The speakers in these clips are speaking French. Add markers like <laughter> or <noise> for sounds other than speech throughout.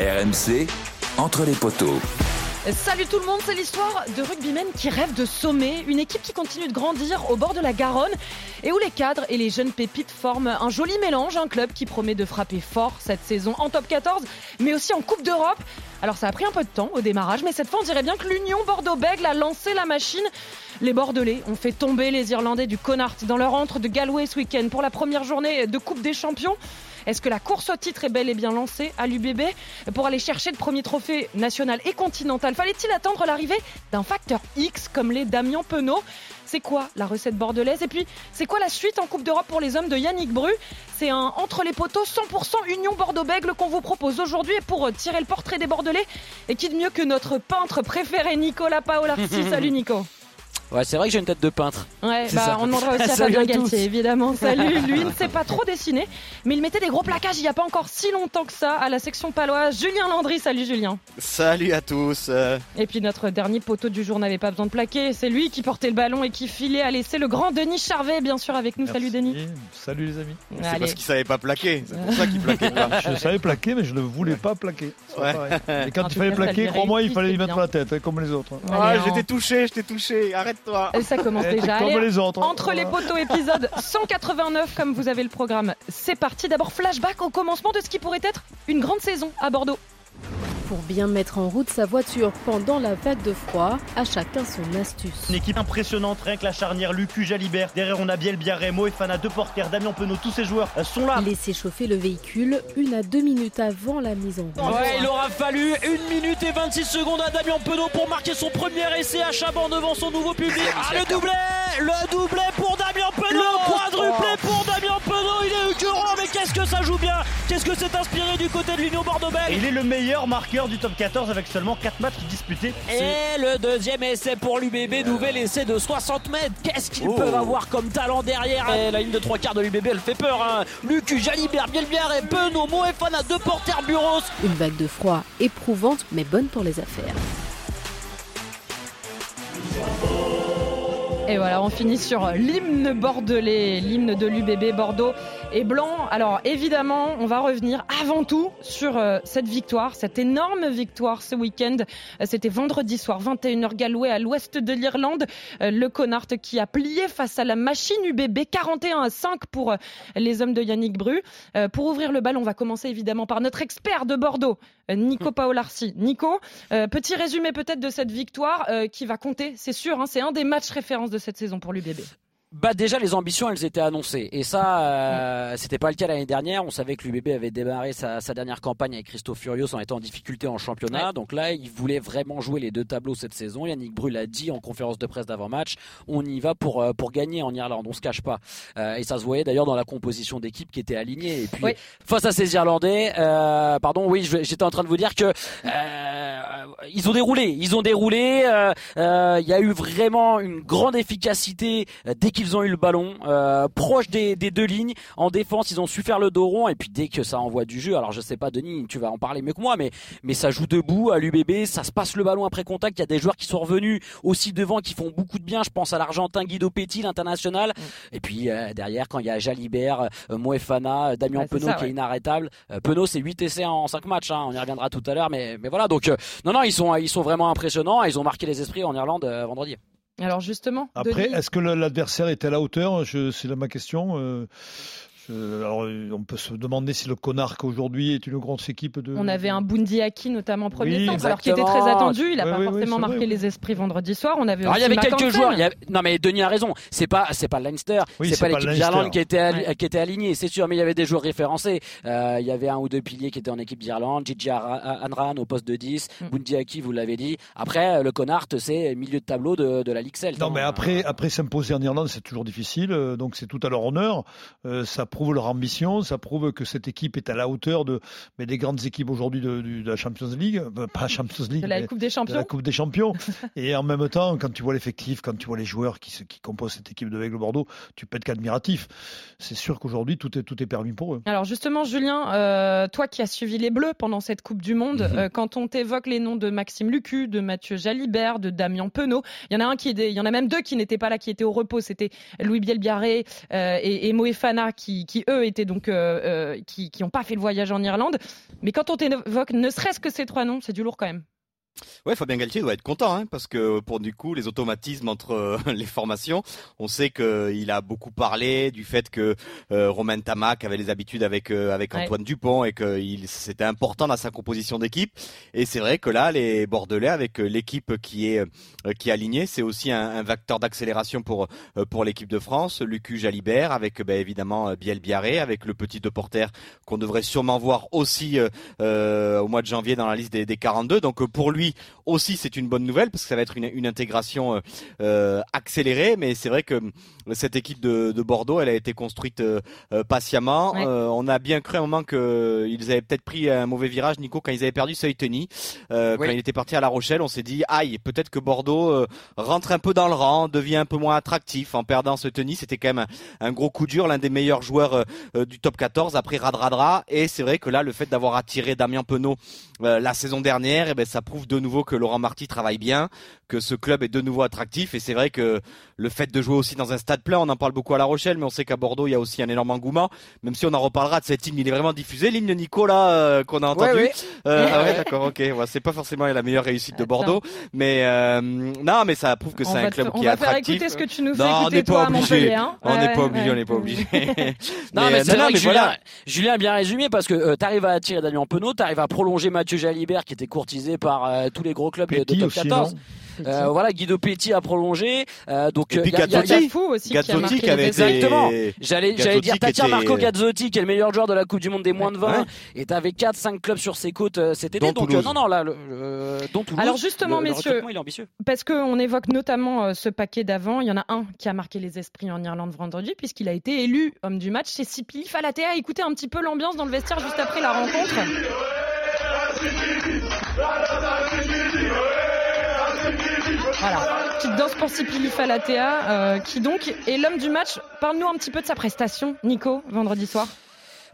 RMC, entre les poteaux. Salut tout le monde, c'est l'histoire de rugbymen qui rêvent de sommet, une équipe qui continue de grandir au bord de la Garonne et où les cadres et les jeunes pépites forment un joli mélange, un club qui promet de frapper fort cette saison en top 14 mais aussi en Coupe d'Europe. Alors ça a pris un peu de temps au démarrage mais cette fois on dirait bien que l'Union Bordeaux-Bègles a lancé la machine. Les Bordelais ont fait tomber les Irlandais du Connacht dans leur entre de Galway ce week-end pour la première journée de Coupe des Champions. Est-ce que la course au titre est bel et bien lancée à l'UBB pour aller chercher le premier trophée national et continental? Fallait-il attendre l'arrivée d'un facteur X comme les Damien Penaud? C'est quoi la recette bordelaise? Et puis, c'est quoi la suite en Coupe d'Europe pour les hommes de Yannick Bru? C'est un entre les poteaux 100% Union Bordeaux-Bègle qu'on vous propose aujourd'hui et pour tirer le portrait des Bordelais. Et qui de mieux que notre peintre préféré Nicolas Paolarsi <laughs> Salut Nico Ouais, c'est vrai que j'ai une tête de peintre. Ouais, bah, on demandera <laughs> aussi à Fabien Galtier, évidemment. Salut, lui ne sait pas trop dessiner, mais il mettait des gros plaquages il n'y a pas encore si longtemps que ça à la section paloise. Julien Landry, salut Julien. Salut à tous. Et puis notre dernier poteau du jour n'avait pas besoin de plaquer, c'est lui qui portait le ballon et qui filait à laisser le grand Denis Charvet, bien sûr, avec nous. Salut Denis. Salut les amis. C'est parce qu'il savait pas plaquer, c'est pour ça qu'il plaquait pas. Je savais plaquer, mais je ne voulais pas plaquer. Ouais. Et quand il fallait plaquer, crois-moi, il fallait y mettre la tête, hein, comme les autres. Ah, j'étais touché, j'étais touché, arrête-toi. Ça commence <laughs> déjà. Allez, les autres. Entre les poteaux, épisode 189, comme vous avez le programme. C'est parti. D'abord, flashback au commencement de ce qui pourrait être une grande saison à Bordeaux. Pour bien mettre en route sa voiture pendant la vague de froid, à chacun son astuce. Une équipe impressionnante, rien que la charnière Lucu Jalibert. Derrière, on a Biel, Biarremo et Fana, deux porteurs, Damien Penaud, tous ces joueurs euh, sont là. Laissez chauffer le véhicule une à deux minutes avant la mise en route. Ouais, il aura fallu une minute et 26 secondes à Damien Penaud pour marquer son premier essai à Chaban devant son nouveau public. Ah, le doublé Le doublé pour Damien Penaud quadruplé pour Damien Penaud Il est écœurant, mais qu'est-ce que ça joue bien? Qu'est-ce que c'est inspiré du côté de l'Union Bordeaux-Bègles? Il est le meilleur marqueur du top 14 avec seulement 4 matchs disputés. Et le deuxième essai pour l'UBB, nouvel essai de 60 mètres. Qu'est-ce qu'ils peuvent avoir comme talent derrière? Et La ligne de trois quarts de l'UBB, elle fait peur. Hein. Lucu, Jalibert, Bielbière et Penaud, Moefana, deux porteurs Buros. Une vague de froid éprouvante, mais bonne pour les affaires. Et voilà, on finit sur l'hymne bordelais, l'hymne de l'UBB Bordeaux et blanc. Alors évidemment, on va revenir avant tout sur euh, cette victoire, cette énorme victoire ce week-end. Euh, C'était vendredi soir, 21h Galway à l'ouest de l'Irlande. Euh, le Connacht qui a plié face à la machine UBB 41 à 5 pour les hommes de Yannick Bru. pour ouvrir le bal, on va commencer évidemment par notre expert de Bordeaux, Nico <laughs> Paolarsi. Nico, petit résumé peut-être de cette victoire qui va compter, c'est sûr, hein, c'est un des matchs références de cette saison pour l'UBB. Bah déjà les ambitions elles étaient annoncées. Et ça euh, c'était pas le cas l'année dernière. On savait que l'UBB avait démarré sa, sa, dernière campagne avec Christophe Furios en étant en difficulté en championnat. Ouais. donc là il voulait vraiment jouer les deux tableaux cette saison. Yannick Brul a dit en conférence de presse d'avant-match. On y va pour euh, pour gagner en Irlande. On se cache pas. Euh, et ça se voyait d'ailleurs dans la composition d'équipe qui était alignée. Et puis oui. face à ces Irlandais euh, pardon oui j'étais en train de vous dire que ils ont déroulé. Ils ont déroulé. Il y a eu vraiment une grande efficacité dès qu'ils ont eu le ballon euh, proche des, des, deux lignes. En défense ils ont su faire le dos rond. Et puis dès que ça envoie du jeu alors je sais pas Denis tu vas en parler mieux que moi mais mais ça joue debout à l'UBB ça se passe le ballon après contact. Il y a des joueurs qui sont revenus aussi devant qui font beaucoup de bien. Je pense à l'Argentin Guido Petit l'international. Mmh. et puis euh, derrière quand il y a Jalibert euh, Moefana Damien ouais, Penaud ça, qui est inarrêtable. Penaud c'est 8 essais en 5 matchs hein, on y reviendra tout à l'heure mais mais voilà. Donc non non ils sont ils sont vraiment impressionnants. Ils ont marqué les esprits en Irlande vendredi alors justement. Après, est-ce que l'adversaire était à la hauteur? C'est ma question. Euh, alors, on peut se demander si le Connarque aujourd'hui est une grosse équipe de. On avait un Bundiaki notamment en premier oui, temps, alors qu'il était très attendu. Il n'a oui, pas oui, forcément marqué vrai, les esprits vendredi soir. On avait. Alors, il y avait quelques joueurs. Il y a... Non mais Denis a raison. C'est pas c'est pas Leinster, c'est pas l'équipe d'Irlande qui était qui était alignée, c'est sûr. Mais il y avait des joueurs référencés. Euh, il y avait un ou deux piliers qui étaient en équipe d'Irlande. Gigi Anran au poste de 10, mm. Bundiaki, vous l'avez dit. Après, le Connacht, c'est milieu de tableau de, de la Ligue Celt. Non hein. mais après après s'imposer en Irlande, c'est toujours difficile. Donc c'est tout à leur honneur. Euh, ça prouve leur ambition ça prouve que cette équipe est à la hauteur de, mais des grandes équipes aujourd'hui de, de, de, la Champions League, euh, pas la Champions League, de la Coupe des Champions. De la Coupe des Champions. et en même temps, quand tu vois l'effectif, quand tu vois les joueurs qui, qui composent cette équipe de Aigle Bordeaux, tu peux être qu'admiratif. C'est sûr qu'aujourd'hui, tout est, tout est permis pour eux. Alors justement, Julien, euh, toi qui as suivi les Bleus pendant cette Coupe du Monde, mm -hmm. euh, quand on t'évoque les noms de Maxime Lucu, de Mathieu Jalibert, de Damien Penaud, il y en a un qui, il y en a même deux qui n'étaient pas là, qui étaient au repos. C'était Louis Bielbiaré euh, et, et Moefana qui, qui, eux étaient donc euh, euh, qui qui ont pas fait le voyage en Irlande. Mais quand on t'évoque ne serait-ce que ces trois noms, c'est du lourd quand même. Ouais, Fabien Galtier doit être content, hein, parce que pour du coup les automatismes entre euh, <laughs> les formations, on sait qu'il a beaucoup parlé du fait que euh, Romain Tamac avait les habitudes avec euh, avec Ouais. Antoine Dupont et que c'était important dans sa composition d'équipe. Et c'est vrai que là, les Bordelais avec euh, l'équipe qui est euh, qui est alignée, c'est aussi un, un vecteur d'accélération pour euh, pour l'équipe de France. Lucu Jalibert avec ben, évidemment euh, Biel Biarré, avec le petit de Porter qu'on devrait sûrement voir aussi euh, euh, au mois de janvier dans la liste des, des 42. Donc euh, pour lui aujourd'hui aussi c'est une bonne nouvelle parce que ça va être une, une intégration euh, euh, accélérée. Mais c'est vrai que euh, cette équipe de, de Bordeaux, elle a été construite euh, patiemment. Ouais. Euh, on a bien cru à un moment que ils avaient peut-être pris un mauvais virage, Nico, quand ils avaient perdu Seuilteni, euh, Oui. quand il était parti à La Rochelle. On s'est dit aïe, peut-être que Bordeaux rentre un peu dans le rang, devient un peu moins attractif en perdant Seuilteni. C'était quand même un, un gros coup dur, l'un des meilleurs joueurs du top 14 après Radradra. Et c'est vrai que là, le fait d'avoir attiré Damien Penaud la saison dernière, eh ben, ça prouve de nouveau que Laurent Marty travaille bien, que ce club est de nouveau attractif. Et c'est vrai que le fait de jouer aussi dans un stade plein, on en parle beaucoup à La Rochelle, mais on sait qu'à Bordeaux, il y a aussi un énorme engouement. Même si on en reparlera de cette hymne, il est vraiment diffusé. L'hymne Nico, là, euh, qu'on a entendu. Ouais, ouais. Euh, ah ouais, <laughs> d'accord, ok. Ouais, c'est pas forcément la meilleure réussite de Attends. Bordeaux, mais euh, non, mais ça prouve que on c'est un club on qui est va faire attractif. écouter ce que tu nous fais Non, on écouter n'est pas toi à obligé. Montpellier. hein. On n'est pas obligé, ouais. on n'est pas obligé. <laughs> <laughs> Non, Mais, c'est Julien, voilà. Julien a bien résumé parce que euh, t'arrives à attirer Damien Penaud, t'arrives à prolonger Mathieu Jalibert qui était courtisé par euh, tous les gros clubs de- de Petit top aussi, 14. non Euh, voilà, Guido Petit a prolongé. Euh, donc Et euh, puis y a- y a- y a- Gazzotti. Fou aussi qui a Gazzotti marqué qui les avait essais. été Exactement. J'allais, dire, était- Marco Gazzotti, qui est le meilleur joueur de la Coupe du Monde des moins de 20, Ouais. et t'avais 4-5 clubs sur ses côtes cet été. Dont donc, euh, non, non, là, le, euh, dont Toulouse. Alors justement, le- messieurs, il est ambitieux. Parce qu'on évoque notamment euh, ce paquet d'avant. Il y en a un qui a marqué les esprits en Irlande vendredi, puisqu'il a été élu homme du match. C'est Sipi Falatea. Écoutez un petit peu l'ambiance dans le vestiaire juste après la rencontre. Voilà, petite danse pour Sipili Falatea, euh, qui donc est l'homme du match. Parle-nous un petit peu de sa prestation, Nico, vendredi soir.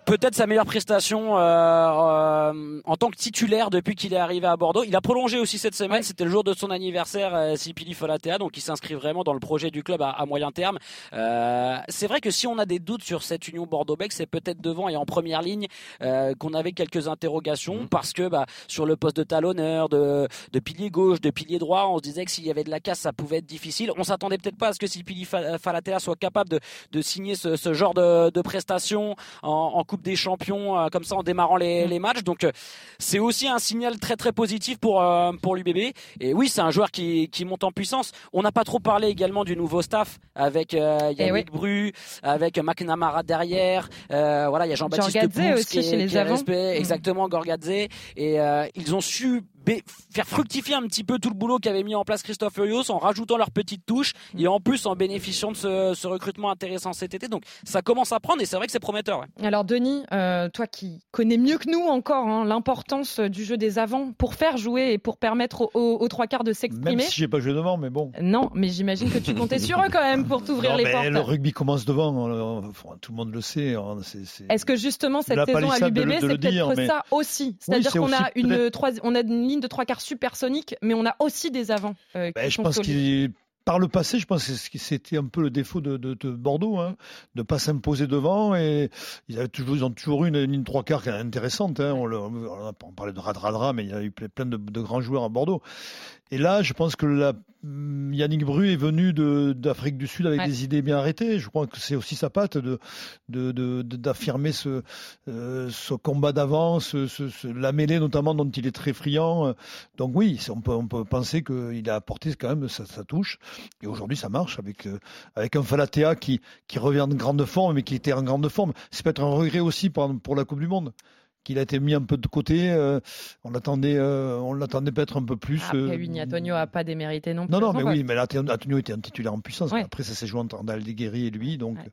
Peut-être sa meilleure prestation euh, euh, en tant que titulaire depuis qu'il est arrivé à Bordeaux. Il a prolongé aussi cette semaine, c'était le jour de son anniversaire, euh, Sipili Folatea, donc il s'inscrit vraiment dans le projet du club à, à moyen terme. Euh, c'est vrai que si on a des doutes sur cette union Bordeaux-Bec, c'est peut-être devant et en première ligne euh, qu'on avait quelques interrogations parce que bah, sur le poste de talonneur, de, de pilier gauche, de pilier droit, on se disait que s'il y avait de la casse, ça pouvait être difficile. On s'attendait peut-être pas à ce que Sipili Fa- Falatea soit capable de, de signer ce, ce genre de, de prestations en, en Coupe des Champions euh, comme ça en démarrant les, les matchs. Donc euh, c'est aussi un signal très très positif pour euh, pour l'UBB. Et oui, c'est un joueur qui, qui monte en puissance. On n'a pas trop parlé également du nouveau staff avec euh, Yannick Eh oui. Bru, avec McNamara derrière. Voilà, il y a Jean-Baptiste Poux aussi qui est- chez les qui est respect- Mm. exactement Gorgadze. Et ils ont su faire fructifier un petit peu tout le boulot qu'avait mis en place Christophe Furios en rajoutant leur petite touche Mm. et en plus en bénéficiant de ce, ce recrutement intéressant cet été. Donc ça commence à prendre et c'est vrai que c'est prometteur. ouais. Alors Denis, euh, toi qui connais mieux que nous encore hein, l'importance du jeu des avants pour faire jouer et pour permettre aux, aux- aux trois quarts de Même s'exprimer. si j'ai pas joué devant, mais bon. Non, mais j'imagine que tu comptais sur eux quand même pour t'ouvrir les mais portes. le rugby commence devant, tout le monde le sait. hein, c'est- c'est- Est-ce que justement cette saison à l'UBB, c'est peut-être dire, mais- ça aussi? C'est-à-dire c'est qu'on a une, peut-être- trois- on a une ligne de trois quarts supersonique, mais on a aussi des avants. euh, Ben, je pense qu'il par le passé, je pense que c'était un peu le défaut de, de- de Bordeaux, hein, de pas s'imposer devant. Et ils, avaient toujours, ils ont toujours eu une ligne trois quarts qui est intéressante. Hein. On, le- on parlait de Radradra, mais il y a eu ple- plein de, de grands joueurs à Bordeaux. Et là, je pense que la, hum, Yannick Bru est venu de- d'Afrique du Sud avec Ouais. des idées bien arrêtées. Je crois que c'est aussi sa patte de de- de- de- d'affirmer ce, euh, ce combat d'avant, ce, ce- ce- la mêlée notamment dont il est très friand. Donc oui, on peut, on peut penser qu'il a apporté quand même sa, sa touche. Et aujourd'hui, ça marche avec, euh, avec un Falatea qui, qui revient en grande forme, mais qui était en grande forme. C'est peut-être un regret aussi pour, pour la Coupe du Monde qu'il a été mis un peu de côté. euh, on l'attendait, euh, on l'attendait peut-être un peu plus. Après, euh, Winnie Antonio a pas démérité non plus. non, non, mais oui, mais là, Antonio était un titulaire en puissance. Ouais. Après, ça s'est joué entre Aldeguerri et lui. Donc... Ouais.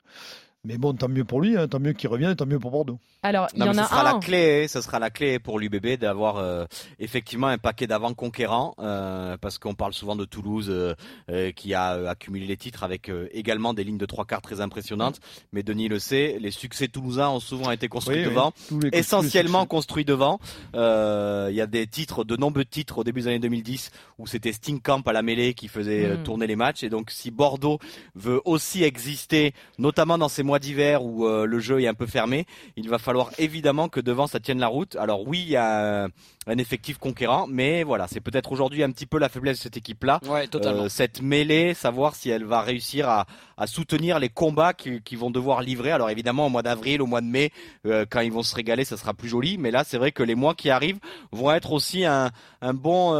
Mais bon, tant mieux pour lui, hein, tant mieux qu'il revienne, tant mieux pour Bordeaux. Alors, il y en mais a ce sera un. la clé, ce sera la clé pour l'UBB d'avoir euh, effectivement un paquet d'avant conquérants, euh, parce qu'on parle souvent de Toulouse euh, euh, qui a euh, accumulé les titres avec euh, également des lignes de trois quarts très impressionnantes. Mais Denis le sait, les succès toulousains ont souvent été construits Oui, devant. essentiellement succès. construit devant. Euh, Il y a des titres, de nombreux titres au début des années 2010 où c'était Stingkamp à la mêlée qui faisait Mm. tourner les matchs. Et donc si Bordeaux veut aussi exister, notamment dans ces mois mois d'hiver où le jeu est un peu fermé, il va falloir évidemment que devant ça tienne la route. Alors oui, il y a un effectif conquérant, mais voilà, c'est peut-être aujourd'hui un petit peu la faiblesse de cette équipe-là. Ouais, totalement. cette mêlée, savoir si elle va réussir à, à soutenir les combats qu'ils qui vont devoir livrer. Alors évidemment, au mois d'avril, au mois de mai, quand ils vont se régaler, ça sera plus joli. Mais là, c'est vrai que les mois qui arrivent vont être aussi un, bon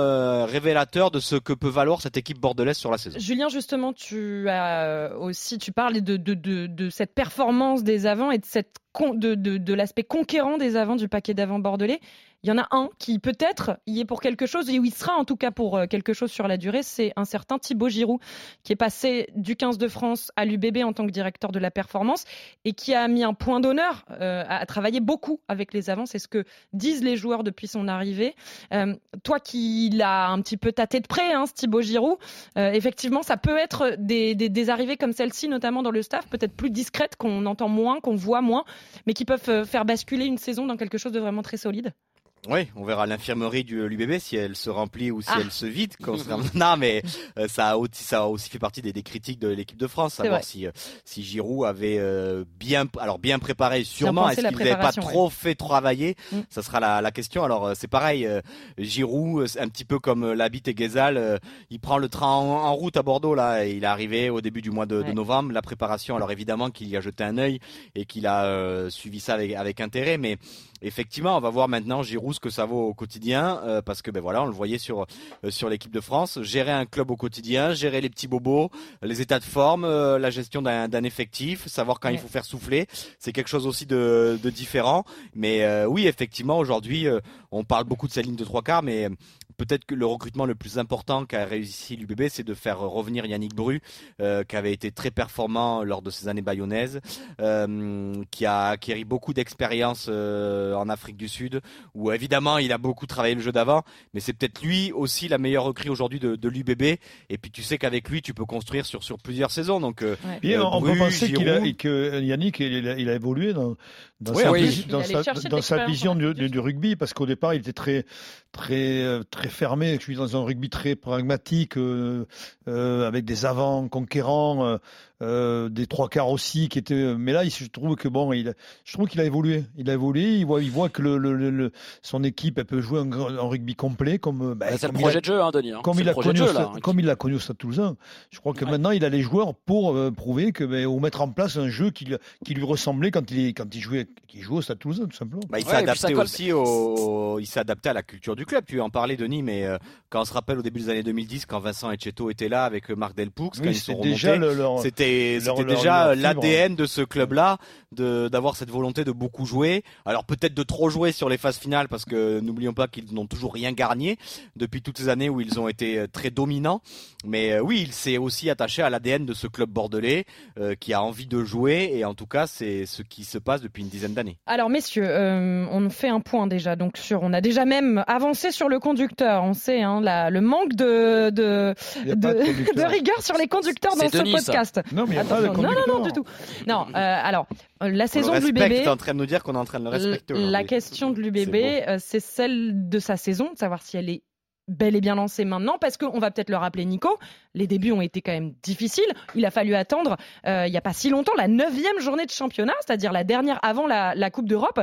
révélateur de ce que peut valoir cette équipe bordelaise sur la saison. Julien, justement, tu as aussi, tu parles de, de cette performance des avants et de cette de, l'aspect conquérant des avants du paquet d'avant bordelais. Il y en a un qui peut-être y est pour quelque chose, et où il sera en tout cas pour euh, quelque chose sur la durée, c'est un certain Thibaut Giroud, qui est passé du 15 de France à l'UBB en tant que directeur de la performance, et qui a mis un point d'honneur euh, à, travailler beaucoup avec les avants. C'est ce que disent les joueurs depuis son arrivée. Euh, toi qui l'as un petit peu tâté de près, hein, ce Thibaut Giroud, effectivement, ça peut être des, des arrivées comme celle-ci, notamment dans le staff, peut-être plus discrètes, qu'on entend moins, qu'on voit moins, mais qui peuvent faire basculer une saison dans quelque chose de vraiment très solide. Oui, on verra l'infirmerie du l'UBB si elle se remplit ou si ah. elle se vide. Quand <laughs> non, mais euh, ça a aussi ça a aussi fait partie des, des critiques de l'équipe de France, savoir si euh, si Giroud avait euh, bien alors bien préparé sûrement. Est-ce qu'il n'avait pas trop fait travailler? Mm. Ça sera la, la question. Alors c'est pareil, Giroud, un petit peu comme l'habite et Gezal, il prend le train en, route à Bordeaux là. Et il est arrivé au début du mois de, de novembre. La préparation, alors évidemment qu'il y a jeté un œil et qu'il a suivi ça avec avec intérêt, mais effectivement, on va voir maintenant Giroud ce que ça vaut au quotidien, euh, parce que ben voilà, on le voyait sur euh, sur l'équipe de France, gérer un club au quotidien, gérer les petits bobos, les états de forme, euh, la gestion d'un effectif, savoir quand il faut faire souffler, c'est quelque chose aussi de, de différent. Mais oui, effectivement, aujourd'hui, on parle beaucoup de sa ligne de trois quarts, mais peut-être que le recrutement le plus important qu'a réussi l'UBB, c'est de faire revenir Yannick Bru, euh, qui avait été très performant lors de ses années bayonnaises, euh, qui a acquis beaucoup d'expérience euh, en Afrique du Sud, où évidemment il a beaucoup travaillé le jeu d'avant, mais c'est peut-être lui aussi la meilleure recrue aujourd'hui de, de l'UBB. Et puis tu sais qu'avec lui, tu peux construire sur sur plusieurs saisons. Donc ouais. on peut penser qu'il a, que Yannick il a, il a évolué dans, dans sa, dans sa, dans sa vision du, du, rugby, parce qu'au départ il était très très très fermé. Je suis dans un rugby très pragmatique, euh, euh, avec des avants conquérants, euh, euh, des trois quarts aussi qui étaient. Mais là, je trouve que bon, il, je trouve qu'il a évolué. Il a évolué. Il voit, il voit que le, le, son équipe, elle peut jouer un, rugby complet comme. Bah, c'est le projet de jeu, hein, Denis. Hein. Comme, il a connu, jeu, là, comme il l'a connu au Stade Toulousain. Je crois que maintenant, il a les joueurs pour prouver que, ben, ou mettre en place un jeu qui, qui lui ressemblait quand il, quand il jouait, qui jouait au Stade Toulousain, tout simplement. Bah, il s'est adapté aussi au, il s'est adapté à la culture du club. Tu en parlais, Denis, mais quand on se rappelle au début des années 2010, quand Vincent Etcheto était là avec Marc Delpoux, quand ils sont remontés, c'était déjà l'ADN de ce club-là, de d'avoir cette volonté de beaucoup jouer. Alors peut-être de trop jouer sur les phases finales, parce que n'oublions pas qu'ils n'ont toujours rien gagné depuis toutes ces années où ils ont été euh, très dominants. Mais euh, oui, il s'est aussi attaché à l'ADN de ce club bordelais euh, qui a envie de jouer, et en tout cas, c'est ce qui se passe depuis une dizaine d'années. Alors messieurs, on fait un point déjà, donc sur, on a déjà même avancé sur le conducteur. On sait hein, la, le manque de de, de, <laughs> de, rigueur sur les conducteurs dans ce podcast. Non, mais non, non, non, du tout. Non, euh, alors, la saison de l'UBB. Tu es en train de nous dire qu'on est en train de le respecter. La question de l'UBB, euh, c'est celle de sa saison, de savoir si elle est bel et bien lancée maintenant parce qu'on va peut-être le rappeler Nico, les débuts ont été quand même difficiles. Il a fallu attendre euh, il n'y a pas si longtemps la neuvième journée de championnat, c'est-à-dire la dernière avant la, la Coupe d'Europe,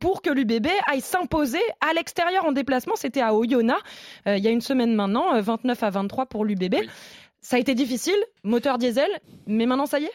pour que l'UBB aille s'imposer à l'extérieur en déplacement. C'était à Oyonnax il y a une semaine maintenant, 29 à 23 pour l'UBB. Ça a été difficile, moteur diesel, mais maintenant ça y est?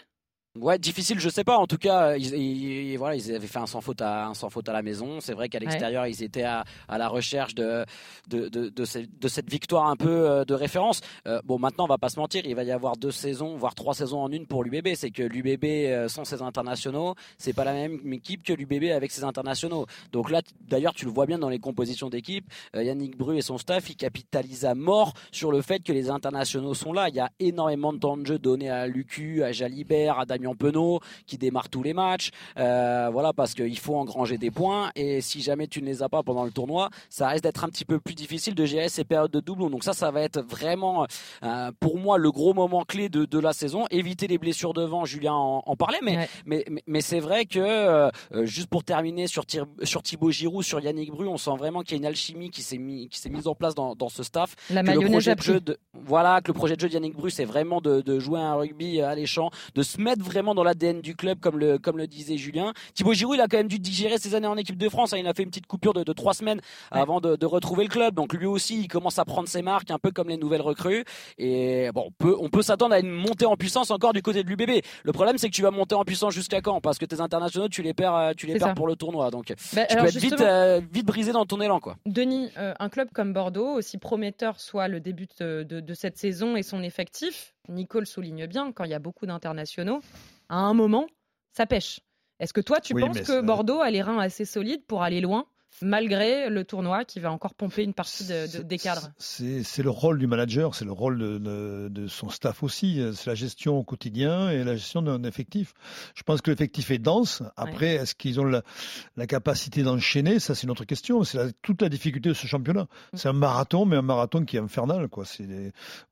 Ouais, difficile, je sais pas. En tout cas, ils, voilà, ils avaient fait un sans faute à un sans faute à la maison. C'est vrai qu'à l'extérieur, ils étaient à, à, la recherche de de, de, de, cette victoire un peu euh, de référence. Euh, bon, maintenant, on va pas se mentir, il va y avoir deux saisons, voire trois saisons en une pour l'UBB. C'est que l'UBB euh, sans ses internationaux, c'est pas la même équipe que l'UBB avec ses internationaux. Donc là, d'ailleurs, tu le vois bien dans les compositions d'équipe. Yannick Bru et son staff, ils capitalisent à mort sur le fait que les internationaux sont là. Il y a énormément de temps de jeu donné à Lucu, à Jalibert, à Damien Damien qui démarre tous les matchs. Euh, voilà, parce qu'il faut engranger des points. Et si jamais tu ne les as pas pendant le tournoi, ça risque d'être un petit peu plus difficile de gérer ces périodes de doublons. Donc ça, ça va être vraiment, euh, pour moi, le gros moment clé de, de, la saison. Éviter les blessures devant, Julien en, parlait. Mais, mais, mais, c'est vrai que, euh, juste pour terminer sur, sur Thibaut Giroud, sur Yannick Bru, on sent vraiment qu'il y a une alchimie qui s'est mis, qui s'est mise en place dans, dans ce staff. La que le projet de jeu de, voilà, que le projet de jeu de Yannick Bru, c'est vraiment de, de jouer un rugby alléchant, de se mettre vraiment dans l'ADN du club, comme le, comme le disait Julien. Thibaut Giroud, il a quand même dû digérer ses années en équipe de France. Hein. Il a fait une petite coupure de, de trois semaines avant de, de, retrouver le club. Donc lui aussi, il commence à prendre ses marques, un peu comme les nouvelles recrues. Et bon, on peut, on peut s'attendre à une montée en puissance encore du côté de l'UBB. Le problème, c'est que tu vas monter en puissance jusqu'à quand? Parce que tes internationaux, tu les perds, tu les perds pour le tournoi. Donc bah, tu peux être vite, euh, vite brisé dans ton élan, quoi. Denis, euh, un club comme Bordeaux, aussi prometteur soit le début de, de cette saison et son effectif, Nicole souligne bien, quand il y a beaucoup d'internationaux, à un moment, ça pêche. Est-ce que toi, tu penses que Bordeaux a les reins assez solides pour aller loin malgré le tournoi qui va encore pomper une partie de, des cadres. C'est le rôle du manager, c'est le rôle de, son staff aussi. C'est la gestion au quotidien et la gestion d'un effectif. Je pense que l'effectif est dense. Après, est-ce qu'ils ont la, capacité d'enchaîner? Ça, c'est une autre question. C'est toute la difficulté de ce championnat. Mm. C'est un marathon, mais un marathon qui est infernal. Quoi.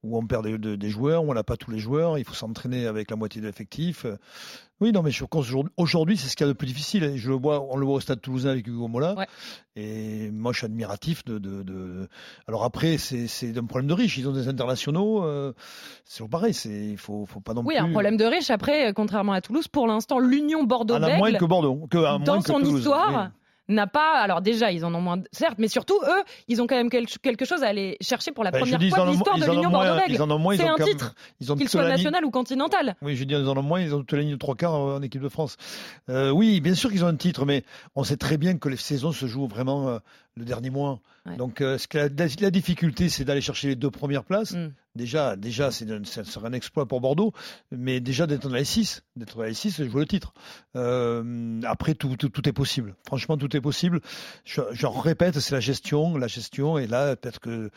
Où on perd des, des joueurs, où on n'a pas tous les joueurs. Il faut s'entraîner avec la moitié de l'effectif. Oui, non, mais je pense aujourd'hui, c'est ce qu'il y a de plus difficile. Je le vois, on le voit au Stade Toulousain avec Hugo Mola. Et moi, je suis admiratif de. de, Alors après, c'est un problème de riches. Ils ont des internationaux. Euh, c'est pareil. Il faut, faut pas non oui, plus. Oui, un problème de riches. Après, contrairement à Toulouse, pour l'instant, l'Union bordeaux À moins que Bordeaux. Que, dans son histoire n'a pas. Alors déjà, ils en ont moins, certes, mais surtout eux, ils ont quand même quelque chose à aller chercher pour la première fois de l'histoire de l'Union bordeaux C'est un titre, qu'il soit national ou continental. Oui, je dis ils en ont moins. Ils ont toute la ligne de trois quarts en équipe de France. Euh, oui, bien sûr qu'ils ont un titre, mais on sait très bien que les saisons se jouent vraiment euh, le dernier mois. Donc, euh, ce que la, difficulté, c'est d'aller chercher les deux premières places. Mm. Déjà, déjà, c'est ça serait un exploit pour Bordeaux, mais déjà d'être dans la S6, d'être dans la S6, je vois le titre. Euh, après, tout, tout, est possible. Franchement, tout est possible. Je, je répète, c'est la gestion, la gestion. Et là, peut-être que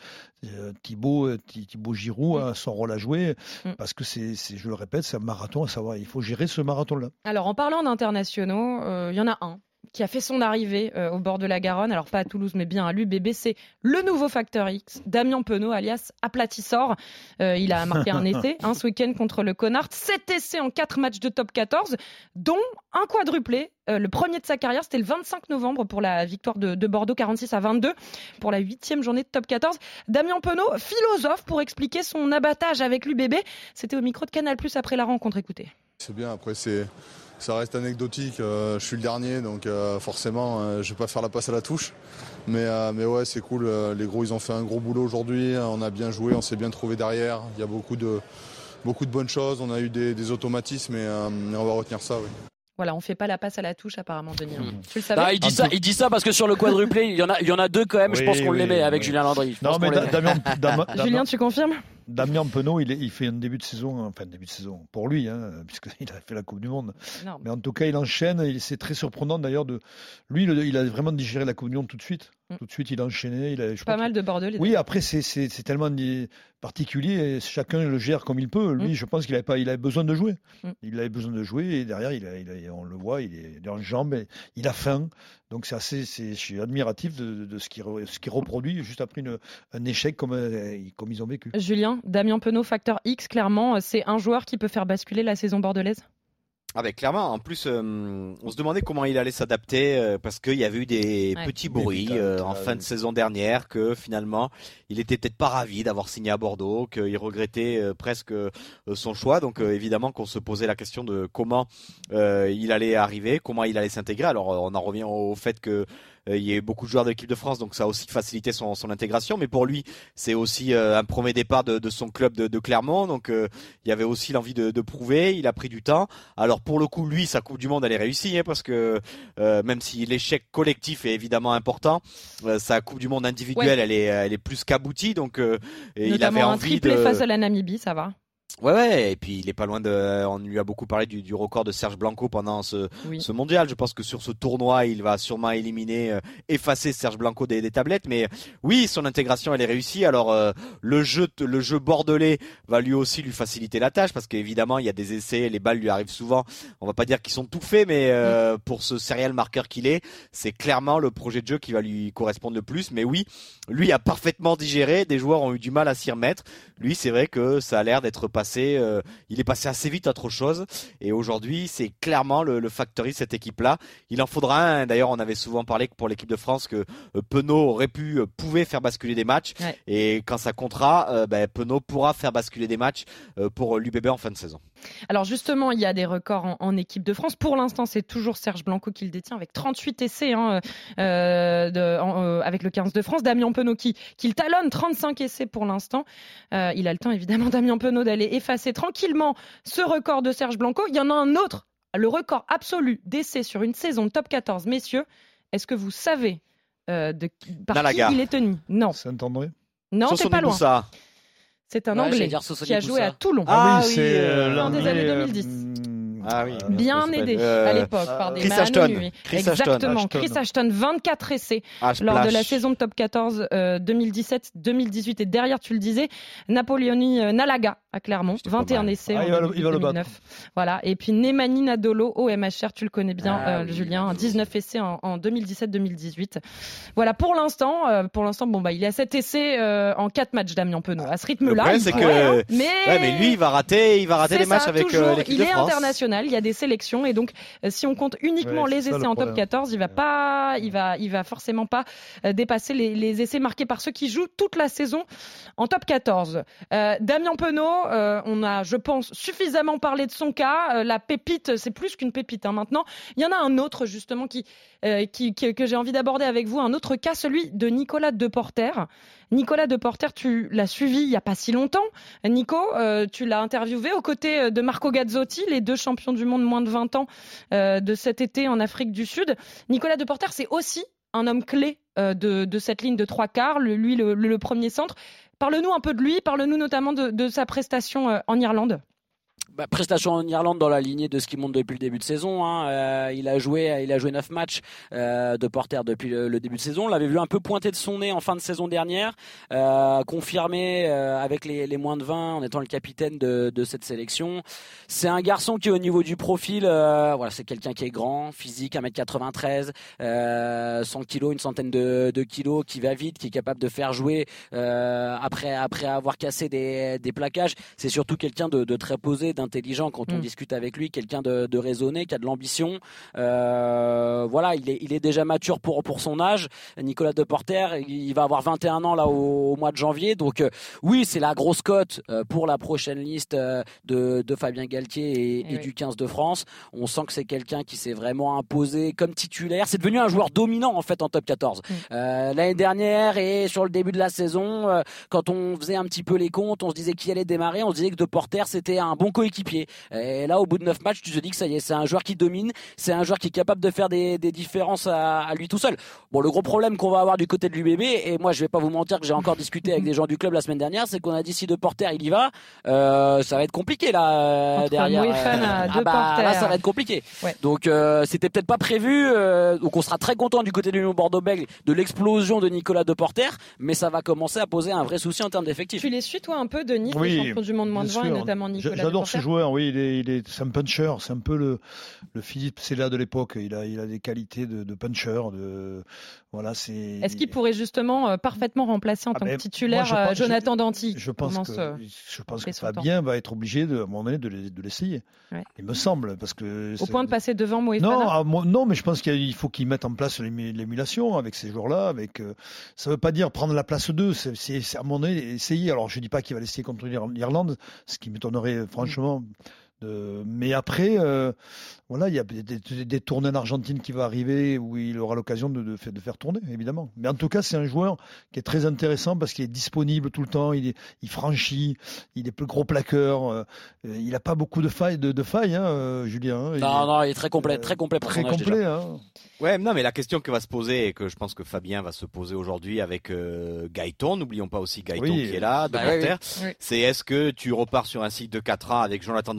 euh, Thibaut, euh, Thibaut Giroud a son rôle à jouer, mm. parce que c'est, je le répète, c'est un marathon à savoir. Il faut gérer ce marathon-là. Alors, en parlant d'internationaux, il y en a un qui a fait son arrivée euh, au bord de la Garonne, alors pas à Toulouse mais bien à l'UBB, c'est le nouveau facteur X, Damien Penaud alias Aplatissor. Euh, il a marqué un <laughs> essai hein, ce week-end contre le Connard, 7 essais en 4 matchs de top 14, dont un quadruplé. Euh, le premier de sa carrière, c'était le 25 novembre pour la victoire de, Bordeaux 46 à 22 pour la huitième journée de top 14. Damien Penaud, philosophe pour expliquer son abattage avec l'UBB. C'était au micro de Canal Plus après la rencontre. Écoutez. C'est bien, après c'est ça reste anecdotique. Euh, je suis le dernier, donc euh, forcément, euh, je vais pas faire la passe à la touche. Mais, mais ouais, c'est cool. les gros, ils ont fait un gros boulot aujourd'hui. On a bien joué, on s'est bien trouvé derrière. Il y a beaucoup de, beaucoup de bonnes choses. On a eu des, automatismes et, on va retenir ça. Oui. Voilà, on fait pas la passe à la touche apparemment, Denis. Mmh. Tu le savais bah, il dit ça, il dit ça parce que sur le quadruplé, il y en a, il y en a deux quand même. je pense qu'on l'aimait avec Julien Landry. Non, mais Damien, <laughs> Julien, tu confirmes? Damien Penaud, il, il, fait un début de saison, enfin début de saison pour lui, hein, <laughs> puisqu'il a fait la Coupe du Monde. Mais en tout cas, il enchaîne. C'est très surprenant d'ailleurs de lui. Il a vraiment digéré la Coupe du Monde tout de suite. Mm. Tout de suite, il a enchaîné. Il a, pas mal de Bordelais. Oui, après, c'est tellement particulier. Et chacun le gère comme il peut. Lui, mm. je pense qu'il avait, pas, il avait besoin de jouer. Mm. Il avait besoin de jouer. Et derrière, il a, on le voit, il est en jambes. Il a faim. Donc, c'est assez, je suis admiratif de, ce qu'il ce reproduit juste après un échec comme, euh, comme ils ont vécu. Julien, Damien Penaud, facteur X, clairement, c'est un joueur qui peut faire basculer la saison bordelaise? Ah ben clairement, en plus, euh, on se demandait comment il allait s'adapter euh, parce qu'il y avait eu des petits bruits euh, en fin de saison dernière que finalement il était peut-être pas ravi d'avoir signé à Bordeaux, qu'il regrettait presque son choix. Donc évidemment qu'on se posait la question de comment il allait arriver, comment il allait s'intégrer. Alors on en revient au fait que euh, il y a eu beaucoup de joueurs de l'équipe de France, donc ça a aussi facilité son, son intégration. Mais pour lui, c'est aussi euh, un premier départ de, de son club de, de Clermont, donc euh, il y avait aussi l'envie de, de, prouver. Il a pris du temps. Alors pour le coup, lui, sa Coupe du Monde, elle est réussie, hein, parce que même si l'échec collectif est évidemment important, sa Coupe du Monde individuelle, elle est, elle est plus qu'aboutie. Donc il avait envie un triplé face à la Namibie, ça va. Ouais, ouais, et puis il est pas loin de. On lui a beaucoup parlé du, du record de Serge Blanco pendant ce, ce mondial. Je pense que sur ce tournoi, il va sûrement éliminer, euh, effacer Serge Blanco des, des, tablettes. Mais oui, son intégration, elle est réussie. Alors euh, le jeu, le jeu bordelais va lui aussi lui faciliter la tâche parce qu'évidemment, il y a des essais, les balles lui arrivent souvent. On va pas dire qu'ils sont tout faits, mais euh, pour ce serial marqueur qu'il est, c'est clairement le projet de jeu qui va lui correspondre le plus. Mais oui, lui a parfaitement digéré. Des joueurs ont eu du mal à s'y remettre. Lui, c'est vrai que ça a l'air d'être passé euh, il est passé assez vite à autre chose. Et aujourd'hui, c'est clairement le, le factory cette équipe-là. Il en faudra un. D'ailleurs, on avait souvent parlé pour l'équipe de France que euh, Penaud aurait pu, euh, pouvait faire basculer des matchs. Et quand ça comptera, ben, Penaud pourra faire basculer des matchs pour l'UBB en fin de saison. Alors justement, il y a des records en, en équipe de France. Pour l'instant, c'est toujours Serge Blanco qui le détient avec 38 essais hein, euh, de, en, euh, avec le 15 de France. Damien Penaud qui, qui le talonne, 35 essais pour l'instant. Euh, il a le temps évidemment, <laughs> Damien Penaud, d'aller effacer tranquillement ce record de Serge Blanco. Il y en a un autre, le record absolu d'essais sur une saison de top 14. Messieurs, est-ce que vous savez euh, de, par Nalaga. qui il est tenu? Non. Saint-André Non, c'est pas loin. Moussa. C'est un Ouais, Anglais qui a joué à Toulon. Ah oui, c'est euh, des l'Anglais, années euh, 2010. Ah oui. euh, Bien aidé Euh, à l'époque par des Chris Ashton. Nui. Chris Ashton. Exactement, Ashton. Chris Ashton, 24 essais Ah, lors de la saison de Top 14 euh, 2017-2018 et derrière tu le disais Napoleoni euh, Nalaga à Clermont C'était pas 21 mal. essais Ah, en il va le- il va le 2009 voilà et puis Nemani Nadolo au MHR tu le connais bien Ah euh, oui, Julien Nadolo. 19 essais en, en 2017-2018 voilà pour l'instant euh, pour l'instant bon bah il a 7 essais euh, en 4 matchs Damien Penaud à ce rythme là problème, il c'est pourrait, que- hein, mais Ouais, mais lui, il va rater, il va rater les matchs ça, avec euh, toujours. l'équipe il de est France. Il y a des sélections et donc euh, si on compte uniquement Ouais, les essais le en top problème. 14, il va pas, il va, il va forcément pas euh, dépasser les, les essais marqués par ceux qui jouent toute la saison en top 14. Euh, Damien Penaud, euh, on a, je pense, suffisamment parlé de son cas. Euh, la pépite, c'est plus qu'une pépite hein, maintenant. Il y en a un autre justement qui, qui, qui- que j'ai envie d'aborder avec vous, un autre cas, celui de Nicolas Deporter. Nicolas Deporter, tu l'as suivi il y a pas si longtemps. Nico, euh, tu l'as interviewé aux côtés euh, de Marco Gazzotti, les deux champions du monde moins de 20 ans euh, de cet été en Afrique du Sud. Nicolas Deporter, c'est aussi un homme clé de, cette ligne de trois quarts, lui le, premier centre. Parle-nous un peu de lui, parle-nous notamment de, sa prestation en Irlande. Bah, prestation en Irlande dans la lignée de ce qui monte depuis le début de saison. hein. Euh, il a joué, il a joué neuf matchs euh, de porter depuis le, début de saison. On l'avait vu un peu pointer de son nez en fin de saison dernière, euh, confirmé euh, avec les, les moins de 20 en étant le capitaine de, de cette sélection. C'est un garçon qui au niveau du profil, euh, voilà, c'est quelqu'un qui est grand, physique, 1m93, euh, 100 kilos, une centaine de, de kilos, qui va vite, qui est capable de faire jouer euh, après après avoir cassé des, des plaquages. C'est surtout quelqu'un de, de très posé, d'intelligent quand on Mm. discute avec lui, quelqu'un de, de raisonné, qui a de l'ambition. Euh, voilà, il est, il est déjà mature pour, pour son âge. Nicolas Deporter, il va avoir 21 ans là au, au mois de janvier. Donc euh, oui, c'est la grosse cote euh, pour la prochaine liste de, de Fabien Galtier et, Eh et oui. du 15 de France. On sent que c'est quelqu'un qui s'est vraiment imposé comme titulaire. C'est devenu un joueur dominant en fait en top 14. Mm. Euh, L'année dernière et sur le début de la saison, quand on faisait un petit peu les comptes, on se disait qui allait démarrer, on se disait que Deporter c'était un bon coéquipier. Et là, au bout de neuf matchs, tu te dis que ça y est, c'est un joueur qui domine, c'est un joueur qui est capable de faire des, des différences à, à lui tout seul. Bon, le gros problème qu'on va avoir du côté de l'UBB, et moi je vais pas vous mentir que j'ai encore discuté avec des gens du club la semaine dernière, c'est qu'on a dit si Deporter il y va, euh, ça va être compliqué là euh, Entre derrière. À ah bah, là, ça va être compliqué. Ouais. Donc euh, c'était peut-être pas prévu. euh, donc on sera très content du côté de l'Union Bordeaux-Bègles de l'explosion de Nicolas Deporter, mais ça va commencer à poser un vrai souci en termes d'effectifs. Tu les suis toi un peu de Nice, Oui, les champions du monde moins de bien 20 et notamment Nicolas J'adore ce Deporter joueur, oui, il est, il est, c'est un puncher, c'est un peu le, le Philippe Sella de l'époque. Il a, il a des qualités de, de puncher, de, voilà, c'est. Est-ce qu'il pourrait justement euh, parfaitement remplacer en Ah tant ben, que titulaire moi, je pense- euh, Jonathan Danty Je pense que, euh, je pense que son temps. Fabien va être obligé de, à un moment donné de, l'e- de l'essayer. Ouais. Il me semble, parce que. au point de passer devant Moefana. Non, mo- non, mais je pense qu'il faut qu'ils mettent en place l'ému- l'émulation avec ces joueurs-là. Avec, euh, ça ne veut pas dire prendre la place d'eux, c'est à un moment donné essayer. Alors je dis pas qu'il va l'essayer contre l'Ir- l'Irlande, ce qui m'étonnerait euh, franchement. De- mais après, euh, voilà, il y a des, des, des tournées en Argentine qui vont arriver où il aura l'occasion de, de, fa- de faire tourner, évidemment. Mais en tout cas, c'est un joueur qui est très intéressant parce qu'il est disponible tout le temps, il, est, il franchit, il est plus gros plaqueur, euh, il n'a pas beaucoup de failles, de, de failles hein, euh, Julien. hein. Il Non, est- non, il est très complet, très complet pour très son âge déjà. complet. Hein. Ouais, non, mais la question que va se poser et que je pense que Fabien va se poser aujourd'hui avec euh, Gaëton, n'oublions pas aussi Gaëton Oui. qui est là, de Bah oui, Porter, oui. c'est est-ce que tu repars sur un cycle de 4 ans avec Jonathan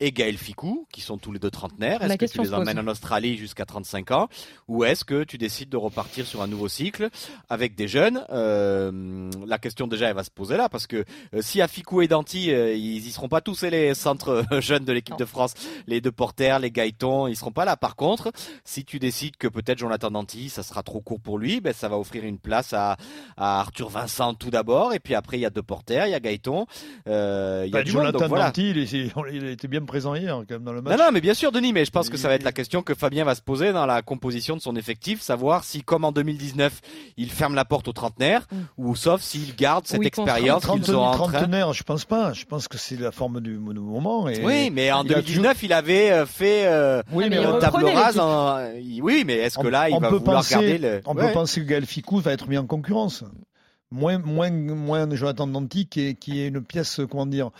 Et Gaël Ficou, qui sont tous les deux trentenaires, est-ce que tu les emmènes en Australie jusqu'à 35 ans, ou est-ce que tu décides de repartir sur un nouveau cycle avec des jeunes? Euh, La question déjà, elle va se poser là, parce que euh, si à Ficou et Danty, euh, ils y seront pas tous et les centres jeunes de l'équipe de France, les deux porteurs, les Gaëtons, ils seront pas là. Par contre, si tu décides que peut-être Jonathan Danty, ça sera trop court pour lui, ben ça va offrir une place à, à Arthur Vincent tout d'abord, et puis après il y a deux porteurs, il y a Gaëton, euh, il y a Bah, du monde. Jonathan Donc voilà. Danty, il est, il est- il été bien présent hier quand même dans le match. Non, non, mais bien sûr, Denis, mais je pense que ça va être la question que Fabien va se poser dans la composition de son effectif, savoir si, comme en 2019, il ferme la porte aux trentenaires, Mm. ou sauf s'il garde cette Oui, expérience qu'ils ont en train. trentenaire, je pense pas. Je pense que c'est la forme du, du moment. Et Oui, mais en il a 2019, il avait euh, fait euh, Oui, mais il une table reprenait rase. l'équipe. en- Oui, mais est-ce que on- là, il on va peut vouloir penser, garder le. on Ouais. peut penser que Gaël Ficou va être mis en concurrence. Moins, moins, moins Jonathan Danti qui est, qui est une pièce, comment dire,